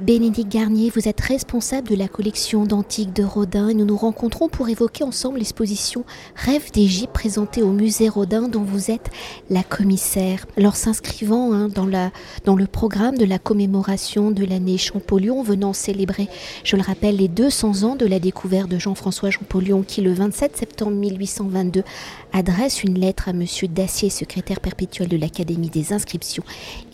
Bénédicte Garnier, vous êtes responsable de la collection d'antiques de Rodin et nous nous rencontrons pour évoquer ensemble l'exposition Rêve d'Égypte présentée au musée Rodin dont vous êtes la commissaire. Alors s'inscrivant hein, dans, dans le programme de la commémoration de l'année Champollion venant célébrer, je le rappelle, les 200 ans de la découverte de Jean-François Champollion qui le 27 septembre 1822 adresse une lettre à Monsieur Dacier, secrétaire perpétuel de l'Académie des inscriptions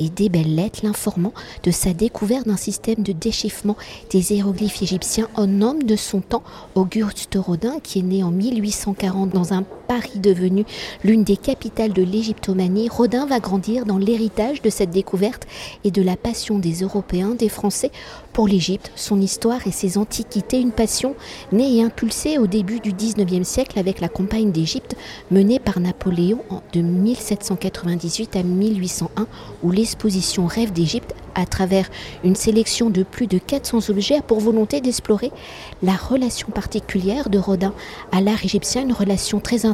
et des belles lettres l'informant de sa découverte d'un système de déchiffrement des hiéroglyphes égyptiens en homme de son temps, Auguste Rodin, qui est né en 1840 dans un Paris devenu l'une des capitales de l'égyptomanie. Rodin va grandir dans l'héritage de cette découverte et de la passion des Européens, des Français pour l'Égypte, son histoire et ses antiquités, une passion née et impulsée au début du 19e siècle avec la campagne d'Égypte menée par Napoléon de 1798 à 1801 où l'exposition Rêve d'Égypte à travers une sélection de plus de 400 objets a pour volonté d'explorer la relation particulière de Rodin à l'art égyptien, une relation très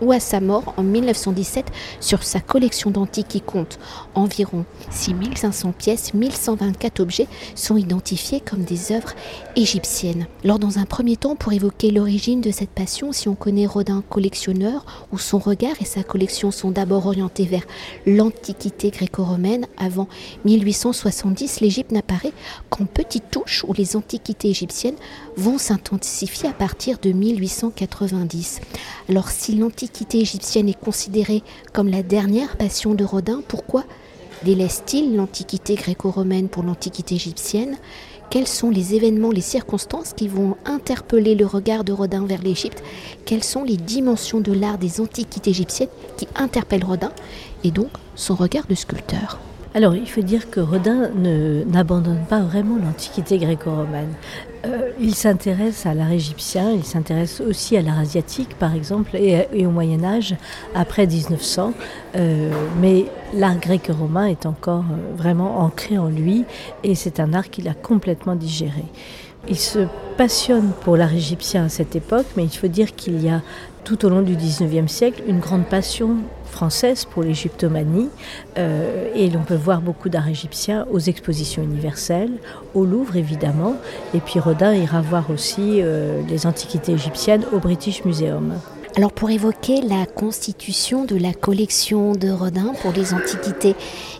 où à sa mort en 1917 sur sa collection d'antiques qui compte environ 6500 pièces, 1124 objets sont identifiés comme des œuvres égyptiennes. Alors dans un premier temps, pour évoquer l'origine de cette passion, si on connaît Rodin collectionneur, où son regard et sa collection sont d'abord orientés vers l'antiquité gréco-romaine avant 1860, l'Égypte n'apparaît qu'en petites touches où les antiquités égyptiennes vont s'intensifier à partir de 1890. Alors si l'antiquité égyptienne est considérée comme la dernière passion de Rodin, pourquoi délaisse-t-il l'antiquité gréco-romaine pour l'antiquité égyptienne? Quels sont les événements, les circonstances qui vont interpeller le regard de Rodin vers l'Égypte? Quelles sont les dimensions de l'art des antiquités égyptiennes qui interpellent Rodin? Et donc son regard de sculpteur alors, il faut dire que Rodin n'abandonne pas vraiment l'antiquité gréco-romaine. Euh, il s'intéresse à l'art égyptien, il s'intéresse aussi à l'art asiatique, par exemple, et, au Moyen Âge, après 1900. Euh, mais l'art grec-romain est encore euh, vraiment ancré en lui, et c'est un art qu'il a complètement digéré. Il se passionne pour l'art égyptien à cette époque, mais il faut dire qu'il y a tout au long du 19e siècle une grande passion française pour l'égyptomanie euh, et l'on peut voir beaucoup d'art égyptien aux expositions universelles, au Louvre évidemment, et puis Rodin ira voir aussi euh, les antiquités égyptiennes au British Museum. Alors pour évoquer la constitution de la collection de Rodin pour les antiquités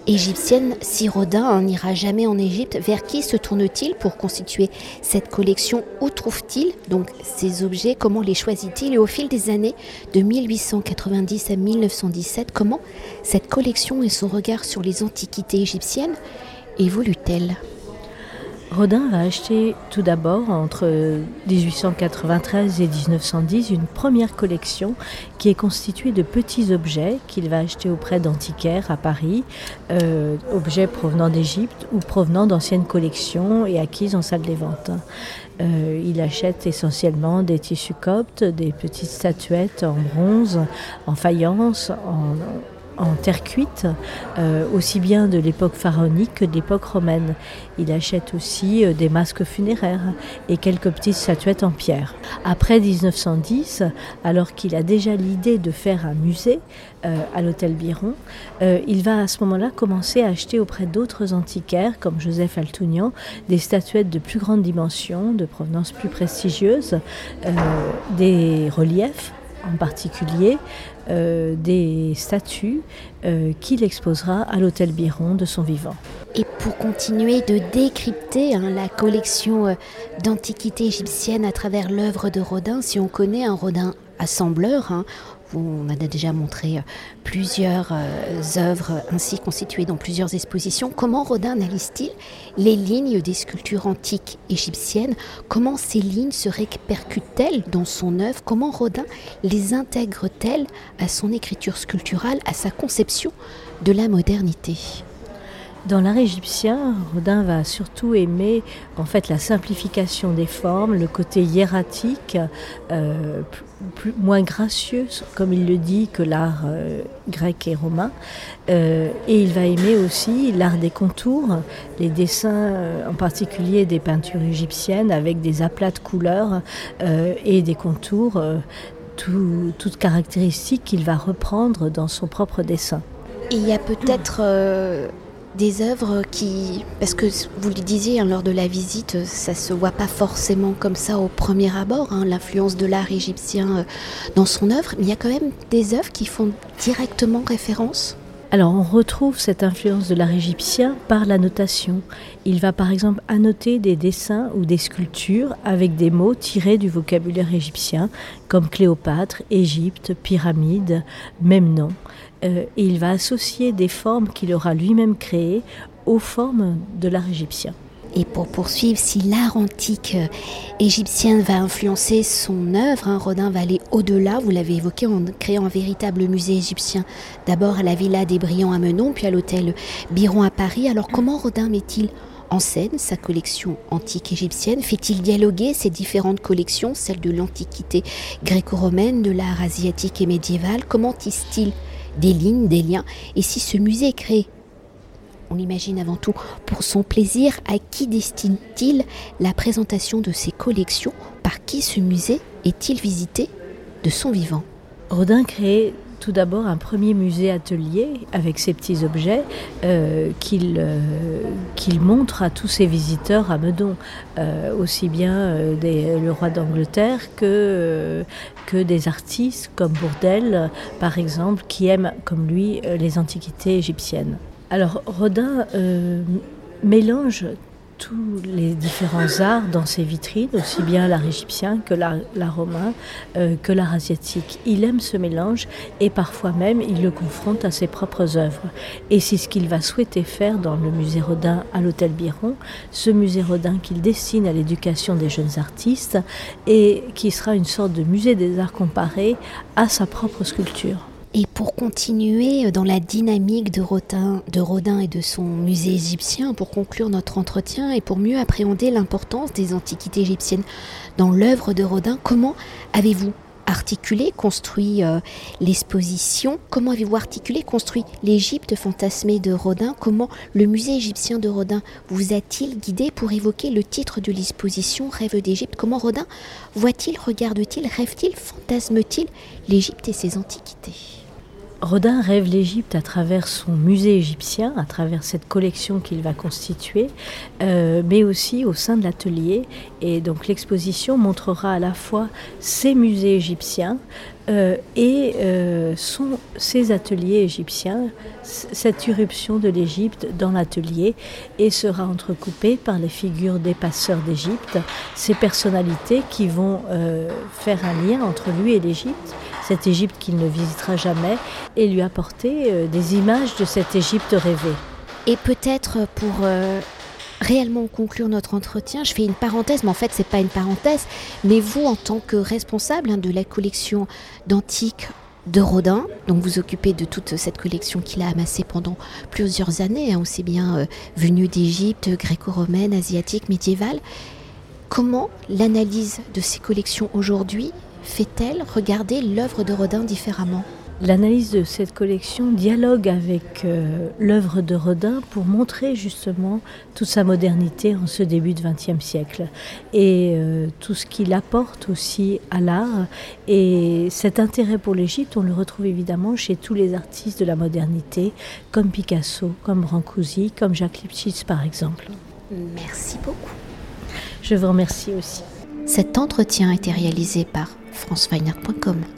égyptiennes, si Rodin n'ira jamais en Égypte, vers qui se tourne-t-il pour constituer cette collection? Où trouve-t-il donc ces objets? Comment les choisit-il? Et au fil des années, de 1890 à 1917, comment cette collection et son regard sur les antiquités égyptiennes évoluent-elles? Rodin va acheter tout d'abord entre 1893 et 1910 une première collection qui est constituée de petits objets qu'il va acheter auprès d'antiquaires à Paris, euh, objets provenant d'Égypte ou provenant d'anciennes collections et acquises en salle des ventes. Euh, il achète essentiellement des tissus coptes, des petites statuettes en bronze, en faïence, en, en terre cuite, euh, aussi bien de l'époque pharaonique que de l'époque romaine. Il achète aussi euh, des masques funéraires et quelques petites statuettes en pierre. Après 1910, alors qu'il a déjà l'idée de faire un musée euh, à l'hôtel Biron, il va à ce moment-là commencer à acheter auprès d'autres antiquaires comme Joseph Altounian des statuettes de plus grande dimension, de provenance plus prestigieuse, des reliefs en particulier euh, des statues euh, qu'il exposera à l'hôtel Biron de son vivant. Et pour continuer de décrypter hein, la collection euh, d'antiquités égyptiennes à travers l'œuvre de Rodin, si on connaît un Rodin assembleur, hein, on a déjà montré euh, plusieurs euh, œuvres ainsi constituées dans plusieurs expositions. Comment Rodin analyse-t-il les lignes des sculptures antiques égyptiennes? Comment ces lignes se répercutent-elles dans son œuvre? Comment Rodin les intègre-t-elle à son écriture sculpturale, à sa conception de la modernité? Dans l'art égyptien, Rodin va surtout aimer en fait la simplification des formes, le côté hiératique, euh, plus, moins gracieux, comme il le dit, que l'art euh, grec et romain. Euh, et il va aimer aussi l'art des contours, les dessins, en particulier des peintures égyptiennes, avec des aplats de couleurs et des contours, toutes caractéristiques qu'il va reprendre dans son propre dessin. il y a peut-être des œuvres qui, parce que vous le disiez hein, lors de la visite, ça se voit pas forcément comme ça au premier abord, hein, l'influence de l'art égyptien euh, dans son œuvre, mais il y a quand même des œuvres qui font directement référence alors on retrouve cette influence de l'art égyptien par la notation. Il va par exemple annoter des dessins ou des sculptures avec des mots tirés du vocabulaire égyptien comme Cléopâtre, Égypte, pyramide, même nom. Euh, et il va associer des formes qu'il aura lui-même créées aux formes de l'art égyptien. Et pour poursuivre, si l'art antique euh, égyptien va influencer son œuvre, hein, Rodin va aller au-delà, vous l'avez évoqué, en créant un véritable musée égyptien, d'abord à la Villa des Brillants à Menon, puis à l'hôtel Biron à Paris. Alors comment Rodin met-il en scène sa collection antique égyptienne? Fait-il dialoguer ces différentes collections, celles de l'Antiquité gréco-romaine, de l'art asiatique et médiéval? Comment tisse-t-il des lignes, des liens? Et si ce musée créé on imagine avant tout pour son plaisir, à qui destine-t-il la présentation de ses collections Par qui ce musée est-il visité de son vivant? Rodin crée tout d'abord un premier musée atelier avec ses petits objets euh, euh, qu'il montre à tous ses visiteurs à Meudon, euh, aussi bien le roi d'Angleterre que, que des artistes comme Bourdelle par exemple qui aiment comme lui les antiquités égyptiennes. Alors Rodin euh, mélange tous les différents arts dans ses vitrines, aussi bien l'art égyptien que l'art, romain, euh, que l'art asiatique. Il aime ce mélange et parfois même il le confronte à ses propres œuvres. Et c'est ce qu'il va souhaiter faire dans le musée Rodin à l'hôtel Biron, ce musée Rodin qu'il destine à l'éducation des jeunes artistes et qui sera une sorte de musée des arts comparés à sa propre sculpture. Et pour continuer dans la dynamique de Rodin, et de son musée égyptien, pour conclure notre entretien et pour mieux appréhender l'importance des antiquités égyptiennes dans l'œuvre de Rodin, comment avez-vous articulé, construit euh, l'exposition? Comment avez-vous articulé, construit l'Égypte fantasmée de Rodin? Comment le musée égyptien de Rodin vous a-t-il guidé pour évoquer le titre de l'exposition Rêve d'Égypte? Comment Rodin voit-il, regarde-t-il, rêve-t-il, fantasme-t-il l'Égypte et ses antiquités? Rodin rêve l'Égypte à travers son musée égyptien, à travers cette collection qu'il va constituer, euh, mais aussi au sein de l'atelier. Et donc l'exposition montrera à la fois ses musées égyptiens euh, et euh, son, ses ateliers égyptiens, cette irruption de l'Égypte dans l'atelier, et sera entrecoupée par les figures des passeurs d'Égypte, ces personnalités qui vont faire un lien entre lui et l'Égypte cette Égypte qu'il ne visitera jamais, et lui apporter euh, des images de cette Égypte rêvée. Et peut-être pour euh, réellement conclure notre entretien, je fais une parenthèse, mais en fait c'est pas une parenthèse, mais vous en tant que responsable hein, de la collection d'antiques de Rodin, donc vous occupez de toute cette collection qu'il a amassée pendant plusieurs années, hein, aussi bien euh, venue d'Égypte, gréco-romaine, asiatique, médiévale. Comment l'analyse de ces collections aujourd'hui fait-elle regarder l'œuvre de Rodin différemment? L'analyse de cette collection dialogue avec euh, l'œuvre de Rodin pour montrer justement toute sa modernité en ce début de XXe siècle et euh, tout ce qu'il apporte aussi à l'art. Et cet intérêt pour l'Égypte, on le retrouve évidemment chez tous les artistes de la modernité, comme Picasso, comme Brancusi, comme Jacques Lipchitz par exemple. Merci beaucoup. Je vous remercie aussi. Cet entretien a été réalisé par franceweiner.com.